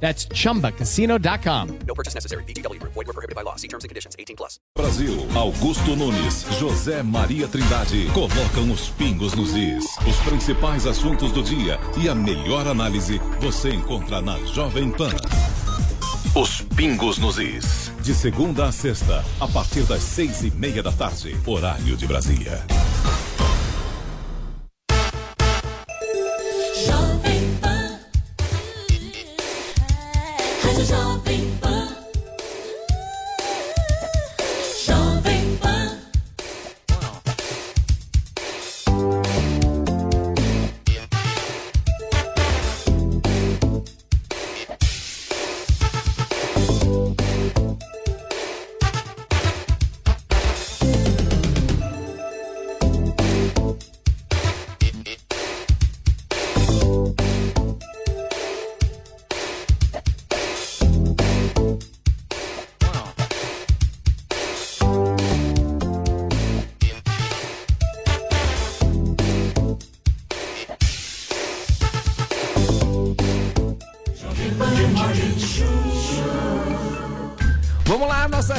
That's chumbacasino.com. No purchase necessary. VGW Group. Void were prohibited by law. See terms and conditions. 18 plus. Brasil, Augusto Nunes, José Maria Trindade colocam os pingos nos is. Os principais assuntos do dia e a melhor análise você encontra na Jovem Pan. Os pingos nos is. De segunda a sexta, a partir das seis e meia da tarde, horário de Brasília.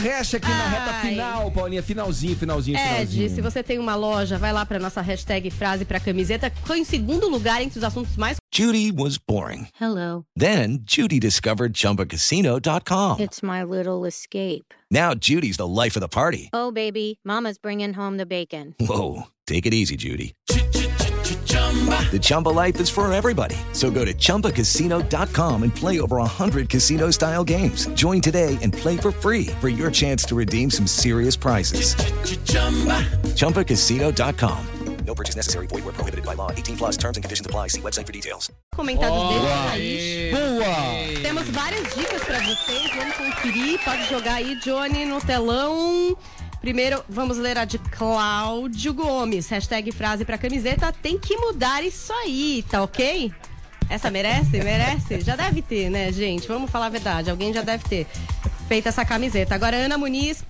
Hash aqui na reta final, Paulinha. Finalzinho, finalzinho, Ed, finalzinho. se você tem uma loja, vai lá pra nossa hashtag frase pra camiseta. Foi em segundo lugar entre os assuntos mais Judy was boring. Hello. Then Judy discovered ChumbaCasino.com. It's my little escape. Now Judy's the life of the party. Oh, baby, Mama's bringing home the bacon. Whoa, take it easy, Judy. The Chumba life is for everybody. So go to ChumbaCasino.com and play over 100 casino style games. Join today and play for free for your chance to redeem some serious prizes. ChumbaCasino.com. No purchase necessary. Void were prohibited by law. 18 plus terms and conditions apply. See website for details. comentados desse país. Boa! Temos várias dicas pra vocês, vamos conferir. Pode jogar aí, Johnny, no telão. Primeiro, vamos ler a de Cláudio Gomes. Hashtag frase pra camiseta. Tem que mudar isso aí, tá ok? Essa merece? Merece? Já deve ter, né, gente? Vamos falar a verdade. Alguém já deve ter feito essa camiseta. Agora, Ana Muniz.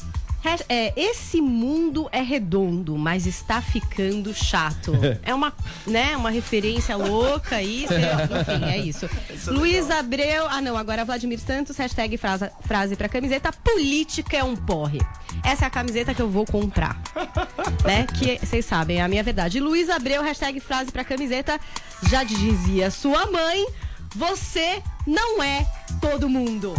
É, esse mundo é redondo, mas está ficando chato. É uma, né, uma referência louca aí, enfim, é isso. Luiz Abreu, ah não, agora Vladimir Santos, hashtag frase, frase pra camiseta, política é um porre. Essa é a camiseta que eu vou comprar. né, que vocês sabem, é a minha verdade. Luiz Abreu, hashtag frase pra camiseta, já dizia sua mãe, você não é todo mundo.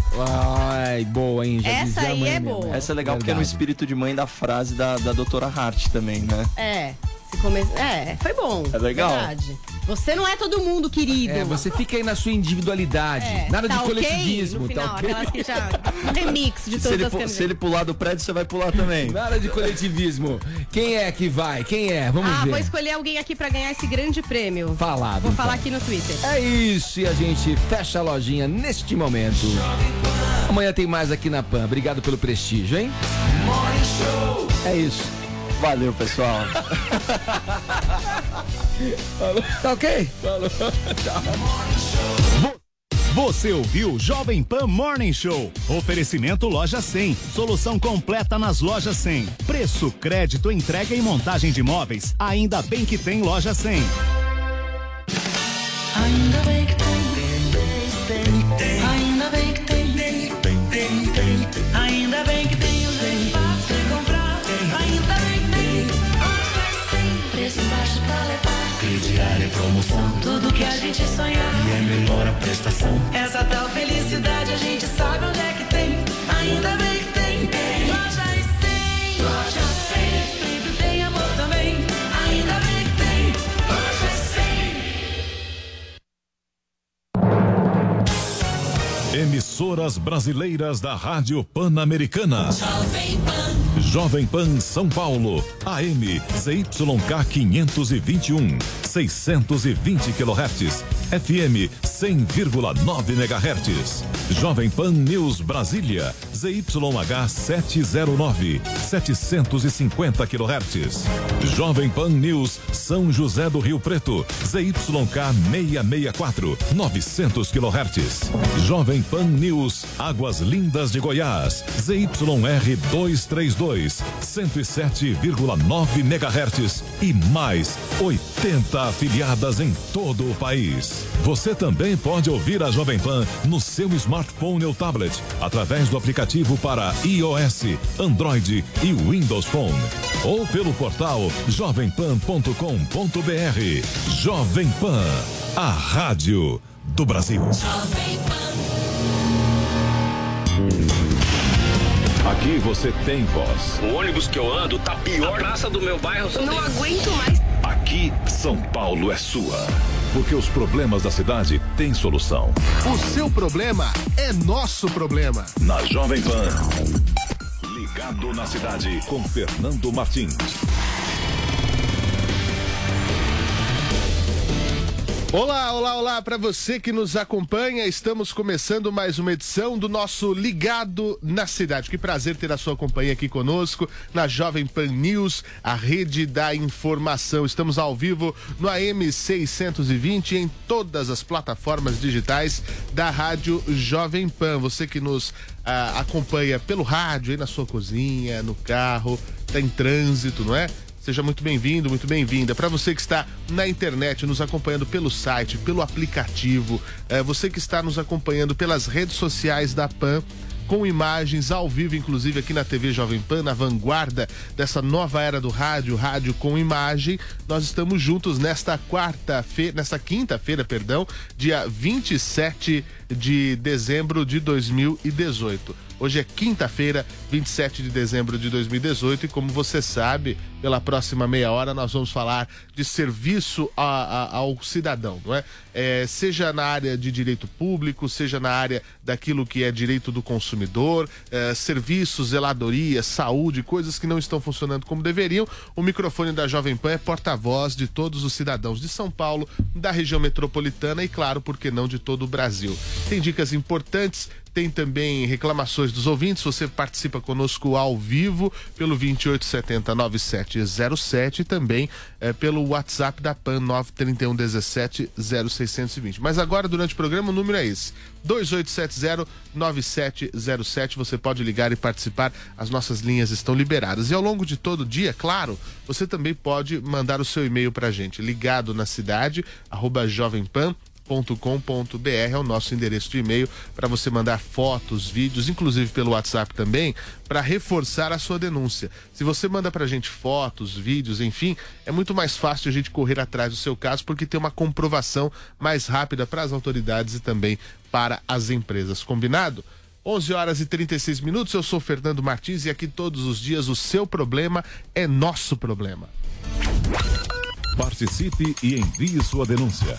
Ai, boa, hein? Já Essa aí é mesmo. boa. Essa é legal porque é no Verdade. espírito de mãe da frase da, da doutora Hart também, né? É, se come... é, foi bom. É legal. Verdade. Você não é todo mundo, querido. É, você fica aí na sua individualidade. É, Nada tá de coletivismo, No final, tá ok? aquelas que já. Um remix de Se todas ele, as se ele pular do prédio, você vai pular também. Nada de coletivismo. Quem é que vai? Quem é? Vamos Ah, ver. vou escolher alguém aqui pra ganhar esse grande prêmio. Falado. Vou então. falar aqui no Twitter. É isso, e a gente fecha a lojinha neste momento. Amanhã tem mais aqui na PAN. Obrigado pelo prestígio, hein? É isso. Valeu, pessoal. Tá ok? Você ouviu Jovem Pan Morning Show. Oferecimento Loja 100. Solução completa nas lojas 100. Preço, crédito, entrega e montagem de móveis. Ainda bem que tem Loja 100. Ainda bem que tem. Sonhar. E é melhor a prestação. Essa tal felicidade a gente sabe onde é que tem. Ainda bem que tem. Loja 100. Loja 100. Sempre tem amor também. Ainda bem que tem. Loja 100. Emissoras brasileiras da Rádio Pan-Americana. Jovem Pan. Jovem Pan São Paulo, AM ZYK 521, 620 kHz, FM 100,9 MHz. Jovem Pan News Brasília, ZYH 709, 750 kHz. Jovem Pan News São José do Rio Preto, ZYK 664, 900 kHz. Jovem Pan News Águas Lindas de Goiás, ZYR 232, 107,9 MHz e mais 80 afiliadas em todo o país. Você também pode ouvir a Jovem Pan no seu smartphone ou tablet através do aplicativo para iOS, Android e Windows Phone ou pelo portal jovempan.com.br. Jovem Pan, a rádio do Brasil. Aqui você tem voz. O ônibus que eu ando tá pior. A praça do meu bairro. Não aguento mais. Aqui, São Paulo é sua. Porque os problemas da cidade têm solução. O seu problema é nosso problema. Na Jovem Pan. Ligado na cidade com Fernando Martins. Olá, olá, olá para você que nos acompanha. Estamos começando mais uma edição do nosso Ligado na Cidade. Que prazer ter a sua companhia aqui conosco na Jovem Pan News, a rede da informação. Estamos ao vivo no AM 620 em todas as plataformas digitais da Rádio Jovem Pan. Você que nos ah, acompanha pelo rádio, aí na sua cozinha, no carro, tá em trânsito, não é? Seja muito bem-vindo, muito bem-vinda. Para você que está na internet, nos acompanhando pelo site, pelo aplicativo, eh, você que está nos acompanhando pelas redes sociais da PAN, com imagens ao vivo, inclusive aqui na TV Jovem Pan, na vanguarda dessa nova era do rádio, rádio com imagem. Nós estamos juntos nesta quarta-feira, nesta quinta-feira, perdão, dia 27 de dezembro de 2018. Hoje é quinta-feira, 27 de dezembro de 2018, e como você sabe, pela próxima meia hora nós vamos falar de serviço a, a, ao cidadão, não é? é? Seja na área de direito público, seja na área daquilo que é direito do consumidor, é, serviços, zeladoria, saúde, coisas que não estão funcionando como deveriam. O microfone da Jovem Pan é porta-voz de todos os cidadãos de São Paulo, da região metropolitana e, claro, por que não de todo o Brasil. Tem dicas importantes, tem também reclamações dos ouvintes. Você participa conosco ao vivo pelo 2870-9707 e também é, pelo WhatsApp da PAN 93117-0620. Mas agora, durante o programa, o número é esse: 2870-9707. Você pode ligar e participar. As nossas linhas estão liberadas. E ao longo de todo o dia, claro, você também pode mandar o seu e-mail para a gente. Ligado na cidade, arroba jovempan com.br é o nosso endereço de e-mail para você mandar fotos, vídeos, inclusive pelo WhatsApp também, para reforçar a sua denúncia. Se você manda para a gente fotos, vídeos, enfim, é muito mais fácil a gente correr atrás do seu caso porque tem uma comprovação mais rápida para as autoridades e também para as empresas. Combinado? 11 horas e 36 minutos. Eu sou Fernando Martins e aqui todos os dias o seu problema é nosso problema. Participe e envie sua denúncia.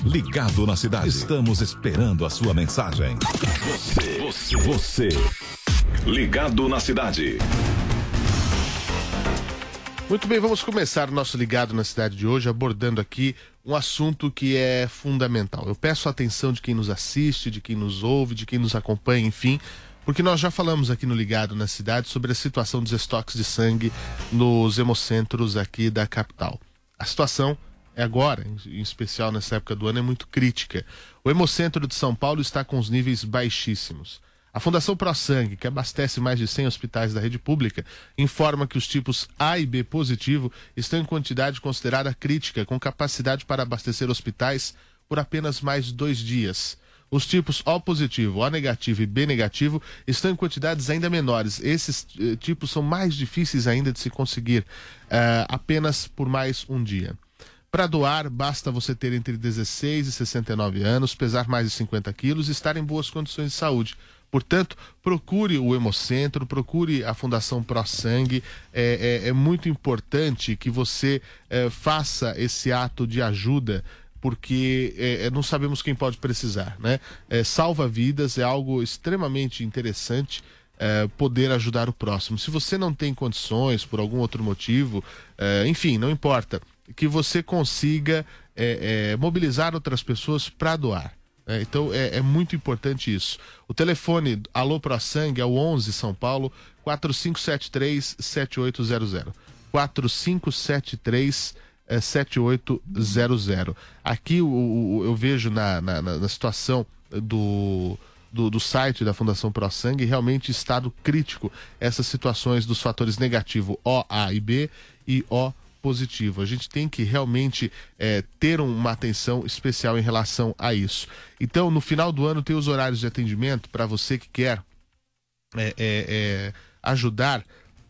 Ligado na cidade. Estamos esperando a sua mensagem. Você, você, você. Ligado na cidade. Muito bem, vamos começar o nosso Ligado na Cidade de hoje abordando aqui um assunto que é fundamental. Eu peço a atenção de quem nos assiste, de quem nos ouve, de quem nos acompanha, enfim, porque nós já falamos aqui no Ligado na Cidade sobre a situação dos estoques de sangue nos hemocentros aqui da capital. A situação agora, em especial nessa época do ano, é muito crítica. O Hemocentro de São Paulo está com os níveis baixíssimos. A Fundação Pro Sangue, que abastece mais de 100 hospitais da rede pública, informa que os tipos A e B positivo estão em quantidade considerada crítica, com capacidade para abastecer hospitais por apenas mais dois dias. Os tipos O positivo, O negativo e B negativo estão em quantidades ainda menores. Esses eh, tipos são mais difíceis ainda de se conseguir, eh, apenas por mais um dia. Para doar, basta você ter entre 16 e 69 anos, pesar mais de 50 quilos e estar em boas condições de saúde. Portanto, procure o Hemocentro, procure a Fundação Pro Sangue. É, é- é muito importante que você é, faça esse ato de ajuda porque é, é, não sabemos quem pode precisar, né? É, salva vidas é algo extremamente interessante é, poder ajudar o próximo. Se você não tem condições por algum outro motivo, é, enfim, não importa, que você consiga é, é, mobilizar outras pessoas para doar. né? então é, é muito importante isso. O telefone Alô Pro Sangue é o 11 São Paulo 4573 7800. 4573 é, 7800. Aqui o, o- eu vejo na, na, na- na situação do, do, do site da Fundação Pro Sangue realmente estado crítico essas situações dos fatores negativo O, A e B e O positivo. A gente tem que realmente é, ter uma atenção especial em relação a isso. Então, no final do ano, tem os horários de atendimento para você que quer é, é, é, ajudar.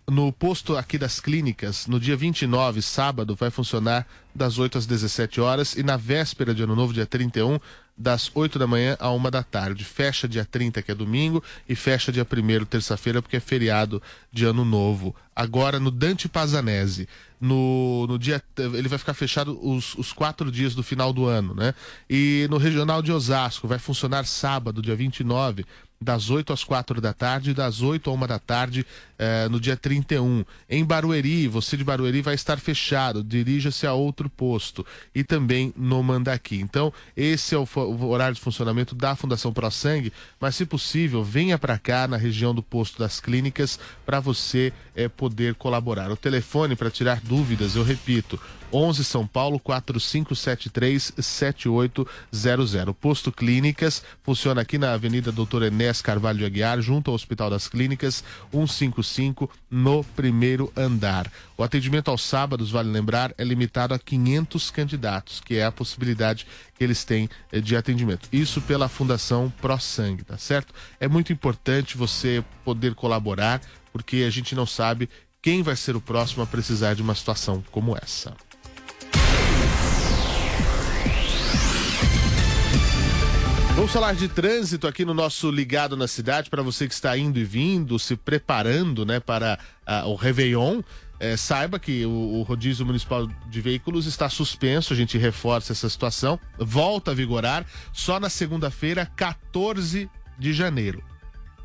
No posto aqui das clínicas, no dia 29, sábado, vai funcionar das 8 às 17 horas e na véspera de Ano Novo, dia 31, das 8 da manhã a 1 da tarde. Fecha dia 30, que é domingo, e fecha dia 1 terça-feira, porque é feriado de Ano Novo. Agora no Dante Pazanese, no, no dia. Ele vai ficar fechado os, os quatro dias do final do ano, né? E no Regional de Osasco, vai funcionar sábado, dia 29 das 8 às 4 da tarde e das 8 à 1 da tarde eh, no dia 31. Em Barueri, você de Barueri vai estar fechado, dirija-se a outro posto. E também no Mandaqui. Então, esse é o, o horário de funcionamento da Fundação Pro Sangue, mas se possível, venha para cá na região do posto das clínicas para você eh, poder colaborar. O telefone para tirar dúvidas, eu repito, 11 São Paulo 4573 7800. Posto Clínicas funciona aqui na Avenida Doutor Enes Carvalho de Aguiar, junto ao Hospital das Clínicas, 155 no primeiro andar. O atendimento aos sábados, vale lembrar, é limitado a 500 candidatos, que é a possibilidade que eles têm eh, de atendimento. Isso pela Fundação Pro Sangue, tá certo? É muito importante você poder colaborar, porque a gente não sabe quem vai ser o próximo a precisar de uma situação como essa. Vamos falar de trânsito aqui no nosso Ligado na Cidade, para você que está indo e vindo, se preparando né, para ah, o Réveillon. Eh, saiba que o, o rodízio municipal de veículos está suspenso, a gente reforça essa situação. Volta a vigorar só na segunda-feira, 14 de janeiro.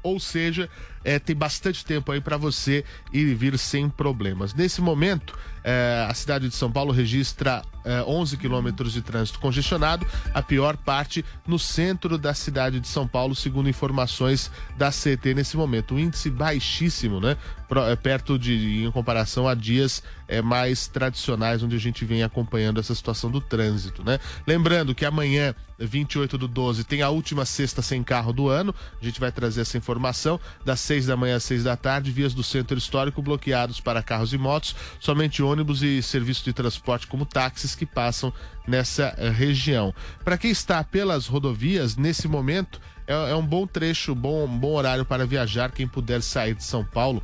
Ou seja, eh, tem bastante tempo aí para você ir e vir sem problemas. Nesse momento, eh, a cidade de São Paulo registra eh, 11 quilômetros de trânsito congestionado, a pior parte no centro da cidade de São Paulo, segundo informações da CT nesse momento. O índice baixíssimo, né? Eh, perto de, em comparação a dias eh, mais tradicionais, onde a gente vem acompanhando essa situação do trânsito, né? Lembrando que amanhã, 28 do 12, tem a última sexta sem carro do ano. A gente vai trazer essa informação das 6 da manhã às 6 da tarde, vias do centro histórico bloqueados para carros e motos, somente ônibus e serviço de transporte como táxis que passam nessa eh, região. Para quem está pelas rodovias, nesse momento é, é um bom trecho, bom, bom horário para viajar. Quem puder sair de São Paulo,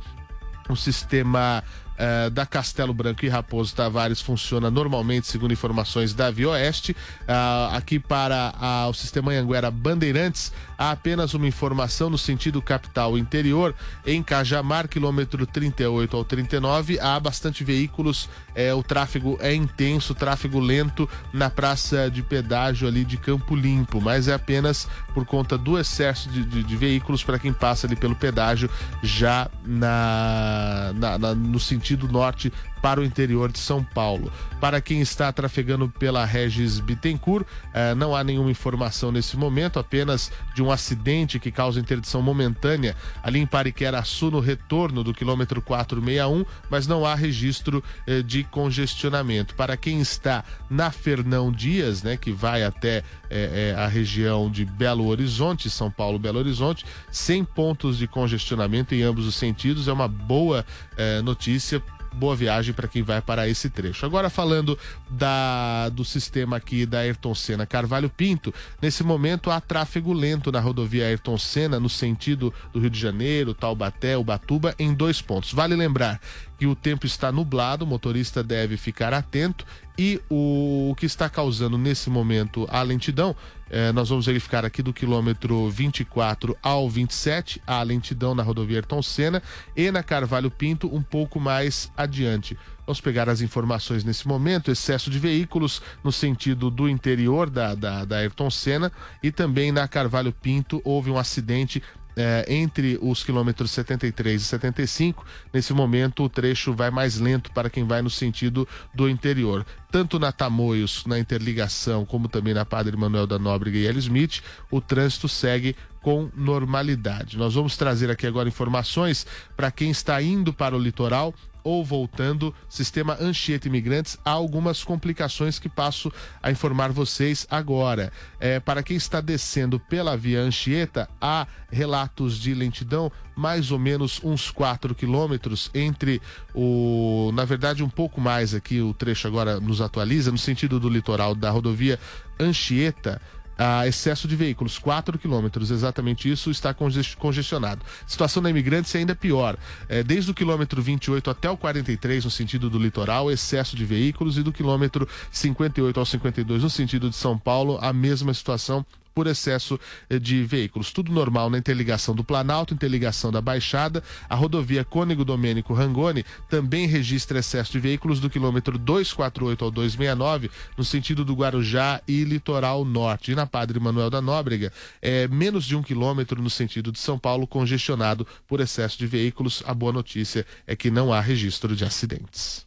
o sistema eh, da Castelo Branco e Raposo Tavares funciona normalmente, segundo informações da Via Oeste. Ah, aqui para ah, o sistema Anhanguera Bandeirantes, há apenas uma informação no sentido capital interior. Em Cajamar, quilômetro 38 ao 39, há bastante veículos, eh, o tráfego é intenso, tráfego lento na praça de pedágio ali de Campo Limpo, mas é apenas por conta do excesso de, de- de veículos para quem passa ali pelo pedágio já na, na- na- no sentido norte para o interior de São Paulo. Para quem está trafegando pela Regis Bittencourt, eh, não há nenhuma informação nesse momento, apenas de um acidente que causa interdição momentânea ali em Pariquera-Sul no retorno do quilômetro 461, mas não há registro eh, de congestionamento. Para quem está na Fernão Dias, né, que vai até eh, eh, a região de Belo Horizonte, São Paulo, Belo Horizonte, sem pontos de congestionamento em ambos os sentidos, é uma boa eh, notícia boa viagem para quem vai para esse trecho. Agora falando da, do sistema aqui da Ayrton Senna Carvalho Pinto, nesse momento há tráfego lento na rodovia Ayrton Senna no sentido do Rio de Janeiro, Taubaté, Ubatuba em dois pontos. Vale lembrar que o tempo está nublado, o motorista deve ficar atento E o, que está causando nesse momento a lentidão, eh, nós vamos verificar aqui do quilômetro 24 ao 27, a lentidão na rodovia Ayrton Senna e na Carvalho Pinto um pouco mais adiante. Vamos pegar as informações nesse momento: excesso de veículos no sentido do interior da, da, da Ayrton Senna e também na Carvalho Pinto houve um acidente é, entre os quilômetros 73 e 75, nesse momento o trecho vai mais lento para quem vai no sentido do interior. Tanto na Tamoios, na interligação, como também na Padre Manuel da Nóbrega e Hélio Smith, o trânsito segue com normalidade. Nós vamos trazer aqui agora informações para quem está indo para o litoral ou voltando, sistema Anchieta Imigrantes, há algumas complicações que passo a informar vocês agora. É, para quem está descendo pela via Anchieta, há relatos de lentidão mais ou menos uns 4 quilômetros entre o. Na verdade, um pouco mais aqui, o trecho agora nos atualiza, no sentido do litoral da rodovia Anchieta a excesso de veículos, 4 quilômetros, exatamente isso, está congestionado. A situação da Imigrantes é ainda pior. É, desde o quilômetro 28 até o 43, no sentido do litoral, excesso de veículos, e do quilômetro 58 ao 52, no sentido de São Paulo, a mesma situação por excesso eh, de veículos. Tudo normal na interligação do Planalto, interligação da Baixada. A rodovia Cônego Domênico Rangoni também registra excesso de veículos do quilômetro 248 ao 269, no sentido do Guarujá e Litoral Norte. E na Padre Manuel da Nóbrega, é menos de um quilômetro no sentido de São Paulo, congestionado por excesso de veículos. A boa notícia é que não há registro de acidentes.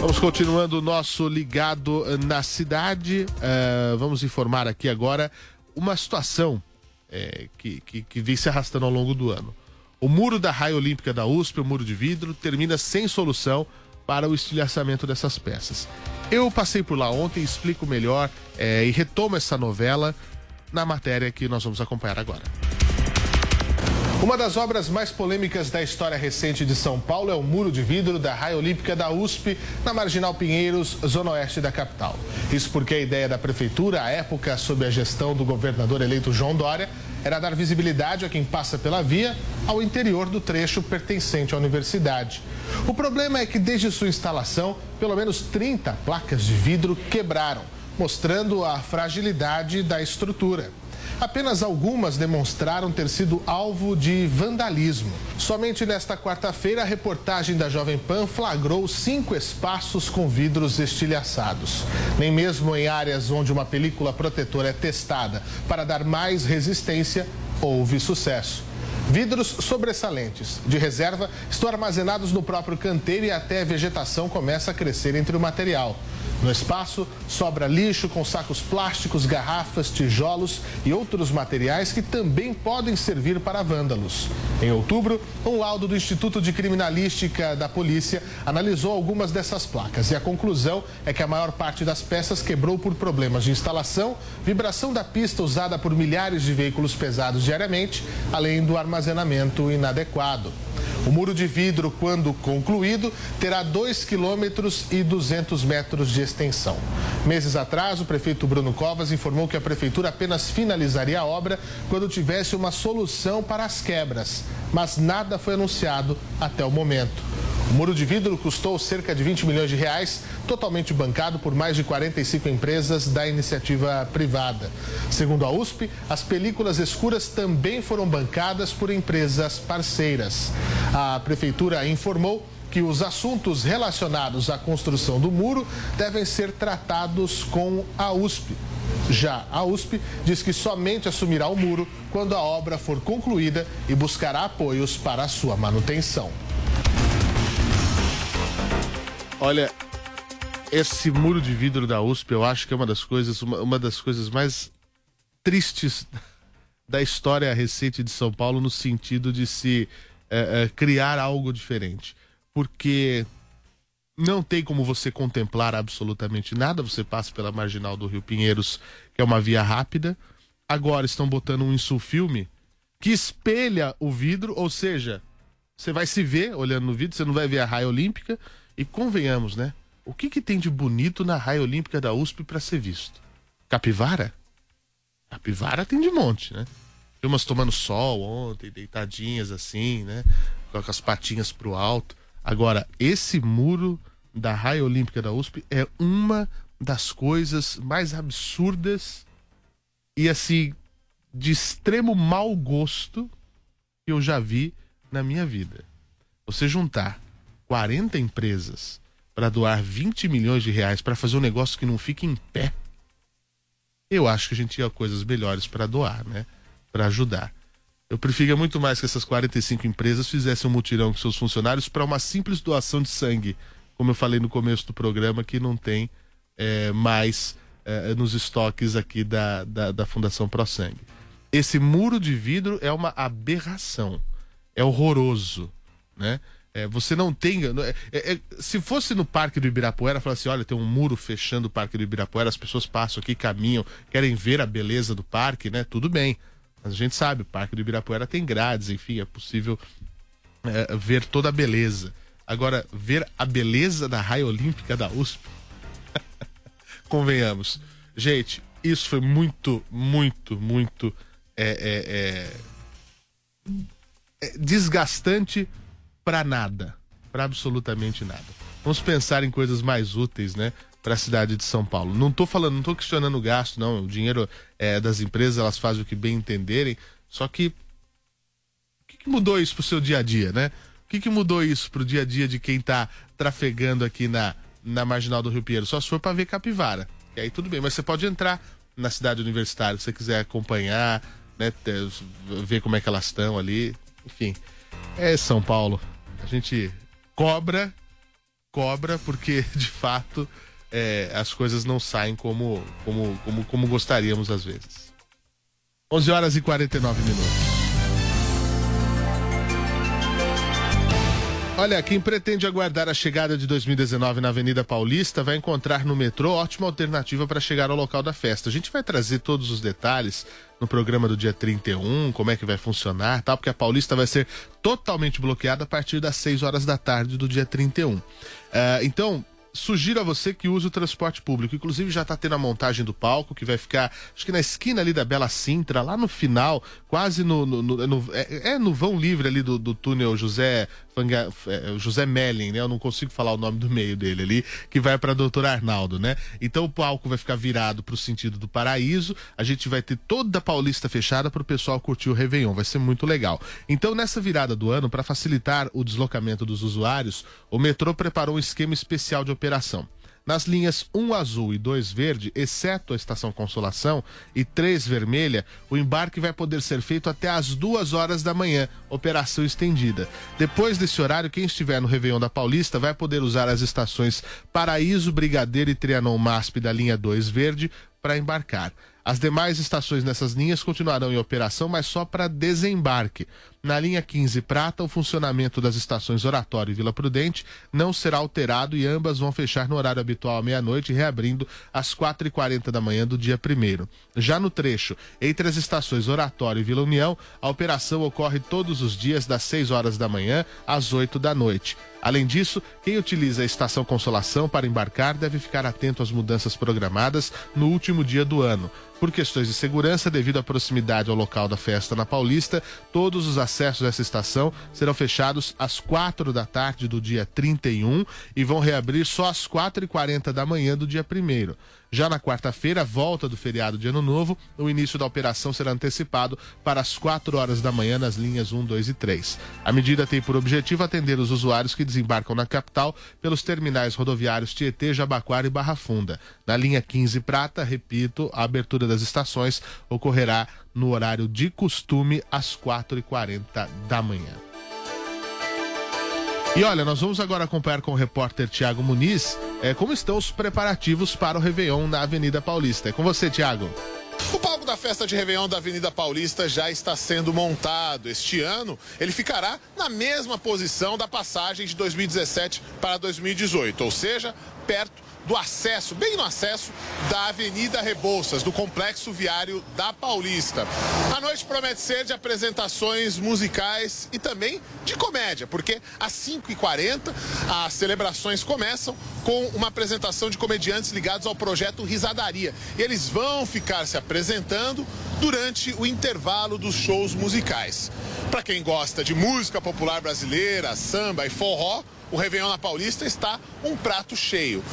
Vamos continuando o nosso ligado na cidade. Uh, vamos informar aqui agora uma situação é, que, que, que vem se arrastando ao longo do ano. O muro da raia olímpica da USP, o muro de vidro, termina sem solução para o estilhaçamento dessas peças. Eu passei por lá ontem, explico melhor é, e retomo essa novela na matéria que nós vamos acompanhar agora. Uma das obras mais polêmicas da história recente de São Paulo é o muro de vidro da Raia Olímpica da USP, na Marginal Pinheiros, zona oeste da capital. Isso porque a ideia da prefeitura, à época, sob a gestão do governador eleito João Dória, era dar visibilidade a quem passa pela via ao interior do trecho pertencente à universidade. O problema é que desde sua instalação, pelo menos 30 placas de vidro quebraram, mostrando a fragilidade da estrutura. Apenas algumas demonstraram ter sido alvo de vandalismo. Somente nesta quarta-feira, a reportagem da Jovem Pan flagrou cinco espaços com vidros estilhaçados. Nem mesmo em áreas onde uma película protetora é testada para dar mais resistência, houve sucesso. Vidros sobressalentes de reserva estão armazenados no próprio canteiro e até a vegetação começa a crescer entre o material. No espaço, sobra lixo com sacos plásticos, garrafas, tijolos e outros materiais que também podem servir para vândalos. Em outubro, um laudo do Instituto de Criminalística da Polícia analisou algumas dessas placas e a conclusão é que a maior parte das peças quebrou por problemas de instalação, vibração da pista usada por milhares de veículos pesados diariamente, além do armazenamento inadequado. O muro de vidro, quando concluído, terá 2 quilômetros e 200 metros de extensão. Meses atrás, o prefeito Bruno Covas informou que a prefeitura apenas finalizaria a obra quando tivesse uma solução para as quebras, mas nada foi anunciado até o momento. O muro de vidro custou cerca de 20 milhões de reais, totalmente bancado por mais de 45 empresas da iniciativa privada. Segundo a USP, as películas escuras também foram bancadas por empresas parceiras. A prefeitura informou que os assuntos relacionados à construção do muro devem ser tratados com a USP. Já a USP diz que somente assumirá o muro quando a obra for concluída e buscará apoios para a sua manutenção. Olha, esse muro de vidro da USP, eu acho que é uma das coisas, uma, uma das coisas mais tristes da história recente de São Paulo no sentido de se é, é, criar algo diferente. Porque não tem como você contemplar absolutamente nada. Você passa pela marginal do Rio Pinheiros, que é uma via rápida. Agora estão botando um insulfilme que espelha o vidro, ou seja, você vai se ver olhando no vidro, você não vai ver a raia olímpica, e convenhamos, né? O que, que tem de bonito na raia olímpica da USP para ser visto? Capivara? Capivara tem de monte, né? Vi umas tomando sol ontem, deitadinhas assim, né? Com as patinhas pro alto. Agora, esse muro da Raia Olímpica da USP é uma das coisas mais absurdas e assim de extremo mau gosto que eu já vi na minha vida. Você juntar 40 empresas para doar 20 milhões de reais para fazer um negócio que não fique em pé, eu acho que a gente tinha coisas melhores para doar, né? Para ajudar. Eu preferia muito mais que essas 45 empresas fizessem um mutirão com seus funcionários para uma simples doação de sangue, como eu falei no começo do programa, que não tem é, mais é, nos estoques aqui da, da, da Fundação Pro Sangue. Esse muro de vidro é uma aberração, é horroroso, né? É, você não tem. é, é, se fosse no Parque do Ibirapuera, falar assim: olha, tem um muro fechando o Parque do Ibirapuera, as pessoas passam aqui, caminham, querem ver a beleza do parque, né? Tudo bem. Mas a gente sabe, o Parque do Ibirapuera tem grades, enfim, é possível é, ver toda a beleza. Agora, ver a beleza da raia olímpica da USP. Convenhamos. Gente, isso foi muito, muito, muito é, é, é desgastante para nada, para absolutamente nada. Vamos pensar em coisas mais úteis, né? Para a cidade de São Paulo. Não estou falando, não estou questionando o gasto, não. O dinheiro é, das empresas, elas fazem o que bem entenderem. Só que o que, que mudou isso pro seu dia a dia, né? O que, que mudou isso pro dia a dia de quem está trafegando aqui na, na marginal do Rio Pinheiro? Só se for para ver capivara. E aí tudo bem, mas você pode entrar na cidade universitária se você quiser acompanhar, né? Ver como é que elas estão ali. Enfim, é São Paulo. A gente cobra, cobra, porque de fato é, as coisas não saem como, como, como, como gostaríamos às vezes. 11 horas e 49 minutos. Olha, quem pretende aguardar a chegada de 2019 na Avenida Paulista vai encontrar no metrô ótima alternativa para chegar ao local da festa. A gente vai trazer todos os detalhes no programa do dia 31, como é que vai funcionar, tal, porque a Paulista vai ser totalmente bloqueada a partir das 6 horas da tarde do dia 31. Uh, então, sugiro a você que use o transporte público. Inclusive já está tendo a montagem do palco, que vai ficar, acho que na esquina ali da Bela Sintra, lá no final, quase no. no, no, no é, é, no vão livre ali do, do túnel José Fanga, é, José Melling, né? Eu não consigo falar o nome do meio dele ali, que vai para Doutor Arnaldo, né? Então o palco vai ficar virado para o sentido do paraíso. A gente vai ter toda a Paulista fechada para o pessoal curtir o Réveillon. Vai ser muito legal. Então, nessa virada do ano, para facilitar o deslocamento dos usuários, o metrô preparou um esquema especial de operação. Nas linhas 1 azul e 2 verde, exceto a estação Consolação, e 3 vermelha, o embarque vai poder ser feito até às 2 horas da manhã, operação estendida. Depois desse horário, quem estiver no Réveillon da Paulista vai poder usar as estações Paraíso, Brigadeiro e Trianon MASP da linha 2 verde para embarcar. As demais estações nessas linhas continuarão em operação, mas só para desembarque. Na linha 15 Prata, o funcionamento das estações Oratório e Vila Prudente não será alterado e ambas vão fechar no horário habitual à meia-noite, reabrindo às 4h40 da manhã do dia 1. Já no trecho entre as estações Oratório e Vila União, a operação ocorre todos os dias das 6 horas da manhã às 8 da noite. Além disso, quem utiliza a estação Consolação para embarcar deve ficar atento às mudanças programadas no último dia do ano. Por questões de segurança, devido à proximidade ao local da festa na Paulista, todos os acessos a essa estação serão fechados às quatro da tarde do dia 31 e vão reabrir só às quatro e quarenta da manhã do dia 1 já na quarta-feira, volta do feriado de Ano Novo, o início da operação será antecipado para as 4 horas da manhã nas linhas 1, 2 e 3. A medida tem por objetivo atender os usuários que desembarcam na capital pelos terminais rodoviários Tietê, Jabaquara e Barra Funda. Na linha 15 Prata, repito, a abertura das estações ocorrerá no horário de costume às 4h40 da manhã. E olha, nós vamos agora acompanhar com o repórter Tiago Muniz é, como estão os preparativos para o Réveillon na Avenida Paulista. É com você, Tiago. O palco da festa de Réveillon da Avenida Paulista já está sendo montado. Este ano, ele ficará na mesma posição da passagem de 2017 para 2018, ou seja, perto do acesso, bem no acesso da Avenida Rebouças, do complexo viário da Paulista. A noite promete ser de apresentações musicais e também de comédia, porque às 5h40 as celebrações começam com uma apresentação de comediantes ligados ao projeto Risadaria. E eles vão ficar se apresentando durante o intervalo dos shows musicais. Para quem gosta de música popular brasileira, samba e forró, o Réveillon na Paulista está um prato cheio.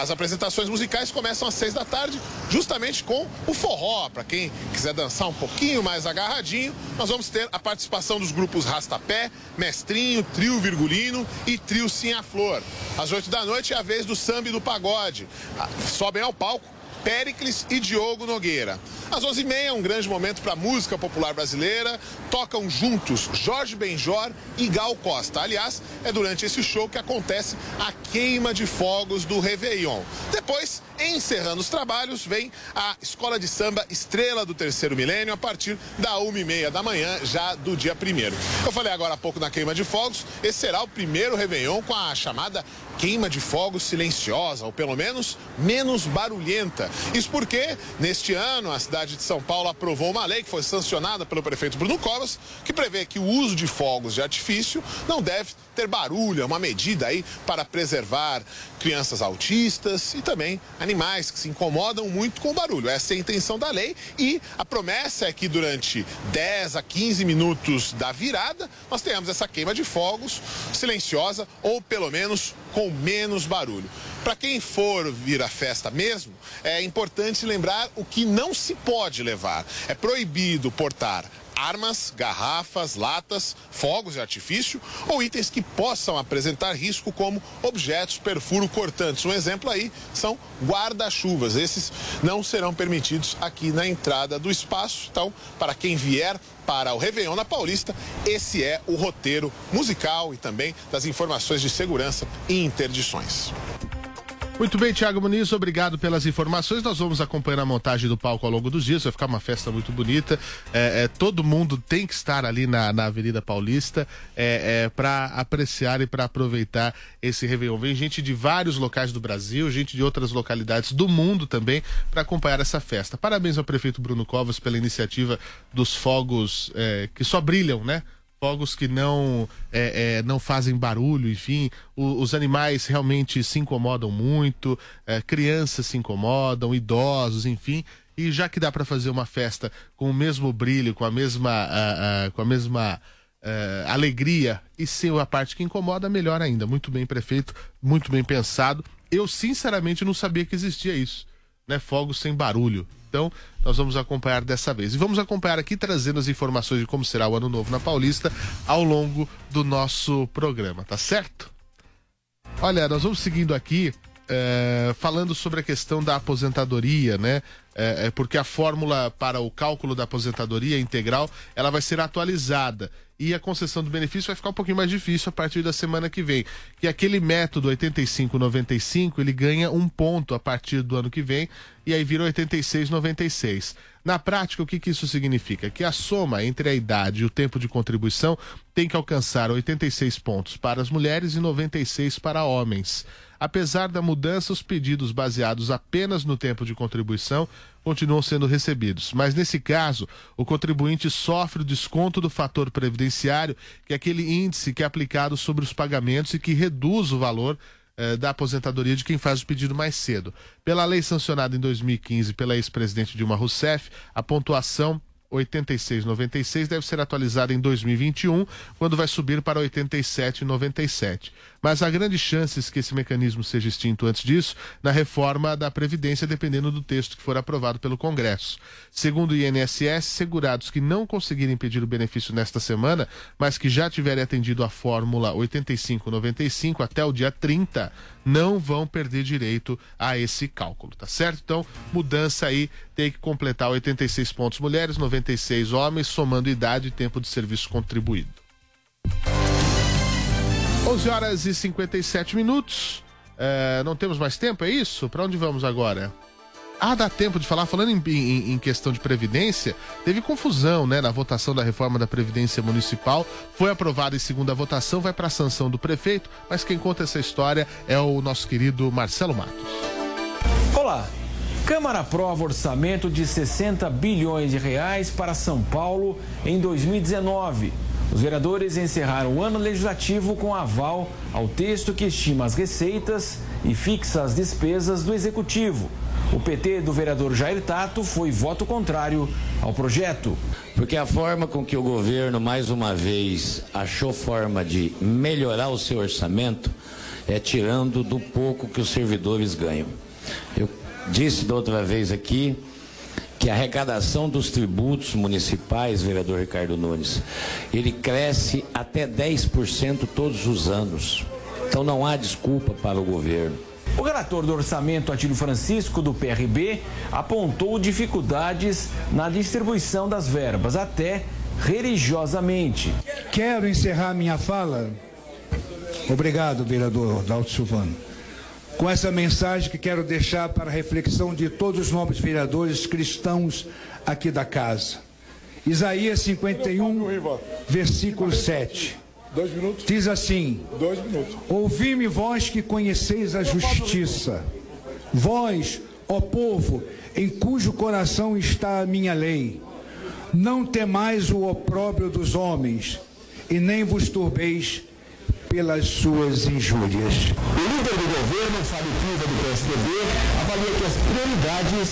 As apresentações musicais começam às seis da tarde, justamente com o forró. Para quem quiser dançar um pouquinho mais agarradinho, nós vamos ter a participação dos grupos Rastapé, Mestrinho, Trio Virgulino e Trio Sim a Flor. Às oito da noite é a vez do samba e do pagode. Ah, Sobem ao palco Péricles e Diogo Nogueira. Às 11h30, um grande momento para a música popular brasileira. Tocam juntos Jorge Benjor e Gal Costa. Aliás, é durante esse show que acontece a queima de fogos do Réveillon. Depois, encerrando os trabalhos, vem a Escola de Samba Estrela do Terceiro Milênio a partir da 1h30 da manhã, já do dia 1 Eu falei agora há pouco na queima de fogos, esse será o primeiro Réveillon com a chamada queima de fogos silenciosa, ou pelo menos menos barulhenta. Isso porque, neste ano, a cidade de São Paulo aprovou uma lei que foi sancionada pelo prefeito Bruno Covas, que prevê que o uso de fogos de artifício não deve ter barulho, é uma medida aí para preservar crianças autistas e também animais que se incomodam muito com o barulho. Essa é a intenção da lei e a promessa é que durante 10 a 15 minutos da virada nós tenhamos essa queima de fogos silenciosa ou pelo menos com menos barulho. Para quem for vir à festa mesmo, é importante lembrar o que não se pode levar. É proibido portar armas, garrafas, latas, fogos de artifício ou itens que possam apresentar risco como objetos perfuro cortantes. Um exemplo aí são guarda-chuvas. Esses não serão permitidos aqui na entrada do espaço. Então, para quem vier para o Réveillon na Paulista, esse é o roteiro musical e também das informações de segurança e interdições. Muito bem, Thiago Muniz, obrigado pelas informações. Nós vamos acompanhar a montagem do palco ao longo dos dias. Vai ficar uma festa muito bonita. É, é, todo mundo tem que estar ali na, na Avenida Paulista é, para apreciar e para aproveitar esse Réveillon. Vem gente de vários locais do Brasil, gente de outras localidades do mundo também para acompanhar essa festa. Parabéns ao prefeito Bruno Covas pela iniciativa dos fogos é, que só brilham, né? Fogos que não é, é, não fazem barulho, enfim, o, os animais realmente se incomodam muito, é, crianças se incomodam, idosos, enfim. E já que dá para fazer uma festa com o mesmo brilho, com a mesma, com a mesma é, alegria e sem a parte que incomoda, melhor ainda. Muito bem prefeito, muito bem pensado. Eu sinceramente não sabia que existia isso, né? Fogos sem barulho. Então, nós vamos acompanhar dessa vez. E vamos acompanhar aqui trazendo as informações de como será o Ano Novo na Paulista ao longo do nosso programa, tá certo? Olha, nós vamos seguindo aqui é, falando sobre a questão da aposentadoria, né? É, é, porque a fórmula para o cálculo da aposentadoria integral ela vai ser atualizada e a concessão do benefício vai ficar um pouquinho mais difícil a partir da semana que vem. Que aquele método 85-95 ele ganha um ponto a partir do ano que vem e aí vira 86-96. Na prática, o que, que isso significa? Que a soma entre a idade e o tempo de contribuição tem que alcançar 86 pontos para as mulheres e 96 para homens. Apesar da mudança, os pedidos baseados apenas no tempo de contribuição continuam sendo recebidos. Mas nesse caso, o contribuinte sofre o desconto do fator previdenciário, que é aquele índice que é aplicado sobre os pagamentos e que reduz o valor eh, da aposentadoria de quem faz o pedido mais cedo. Pela lei sancionada em 2015 pela ex-presidente Dilma Rousseff, a pontuação 86,96 deve ser atualizada em 2021, quando vai subir para 87,97. Mas há grandes chances que esse mecanismo seja extinto antes disso, na reforma da Previdência, dependendo do texto que for aprovado pelo Congresso. Segundo o INSS, segurados que não conseguirem pedir o benefício nesta semana, mas que já tiverem atendido a fórmula 8595 até o dia 30, não vão perder direito a esse cálculo, tá certo? Então, mudança aí, tem que completar 86 pontos mulheres, 96 homens, somando idade e tempo de serviço contribuído. 11 horas e 57 minutos. É, não temos mais tempo, é isso? Para onde vamos agora? Ah, dá tempo de falar. Falando em, em, em, questão de previdência, teve confusão, né, na votação da reforma da previdência municipal. Foi aprovada em segunda votação, vai para a sanção do prefeito. Mas quem conta essa história é o nosso querido Marcelo Matos. Olá. Câmara aprova orçamento de 60 bilhões de reais para São Paulo em 2019. Os vereadores encerraram o ano legislativo com aval ao texto que estima as receitas e fixa as despesas do executivo. O PT do vereador Jair Tato foi voto contrário ao projeto. Porque a forma com que o governo, mais uma vez, achou forma de melhorar o seu orçamento é tirando do pouco que os servidores ganham. Eu disse da outra vez aqui que a arrecadação dos tributos municipais, vereador Ricardo Nunes, ele cresce até 10% todos os anos. Então não há desculpa para o governo. O relator do orçamento, Atílio Francisco, do PRB, apontou dificuldades na distribuição das verbas, até religiosamente. Quero encerrar minha fala. Obrigado, vereador Dalto Silvano. Com essa mensagem que quero deixar para a reflexão de todos os nobres vereadores cristãos aqui da casa. Isaías 51, versículo 7. Dois minutos. Diz assim. Ouvi-me, vós que conheceis a justiça, vós, ó povo, em cujo coração está a minha lei. Não temais o opróbrio dos homens, e nem vos turbeis pelas suas injúrias. O líder do governo, Fábio Piva, do PSDB, avalia que as prioridades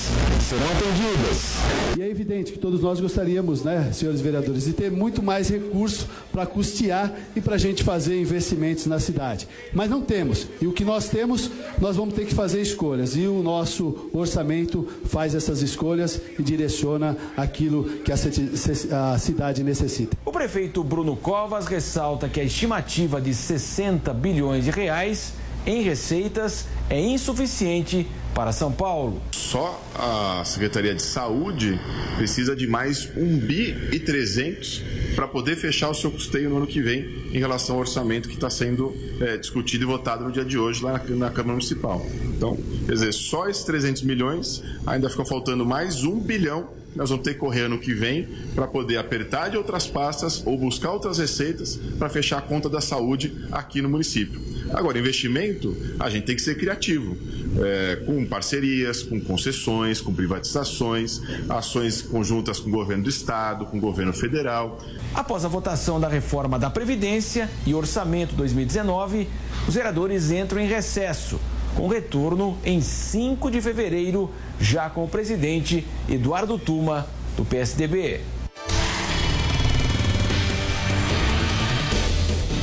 serão atendidas. E é evidente que todos nós gostaríamos, né, senhores vereadores, de ter muito mais recurso para custear e para a gente fazer investimentos na cidade. Mas não temos. E o que nós temos, nós vamos ter que fazer escolhas. E o nosso orçamento faz essas escolhas e direciona aquilo que a, a cidade necessita. O prefeito Bruno Covas ressalta que a estimativa de 60 bilhões de reais em receitas é insuficiente para São Paulo. Só a Secretaria de Saúde precisa de mais 1 bi e 300 para poder fechar o seu custeio no ano que vem em relação ao orçamento que está sendo é, discutido e votado no dia de hoje lá na, na, Câmara Municipal. Então, quer dizer, só esses 300 milhões ainda fica faltando mais 1 bilhão nós vamos ter que correr ano que vem para poder apertar de outras pastas ou buscar outras receitas para fechar a conta da saúde aqui no município. Agora, investimento, a gente tem que ser criativo, é, com parcerias, com concessões, com privatizações, ações conjuntas com o governo do Estado, com o governo federal. Após a votação da reforma da Previdência e orçamento 2019, os vereadores entram em recesso com retorno em 5 de fevereiro, já com o presidente Eduardo Tuma, do PSDB.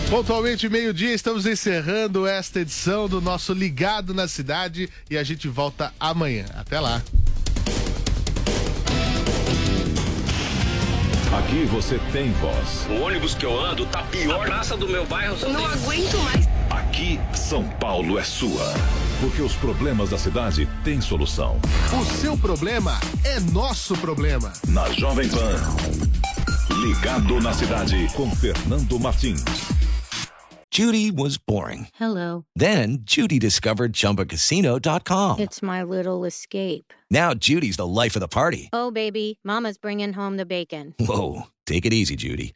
Pontualmente meio-dia, estamos encerrando esta edição do nosso Ligado na Cidade e a gente volta amanhã. Até lá. Aqui você tem voz. O ônibus que eu ando tá pior. A praça do meu bairro. Eu não aguento mais. Aqui, São Paulo é sua. Porque os problemas da cidade têm solução. O seu problema é nosso problema. Na Jovem Pan. Ligado na cidade com Fernando Martins. Judy was boring. Hello. Then Judy discovered chumbacasino.com. It's my little escape. Now Judy's the life of the party. Oh, baby, Mama's bringing home the bacon. Whoa. Take it easy, Judy.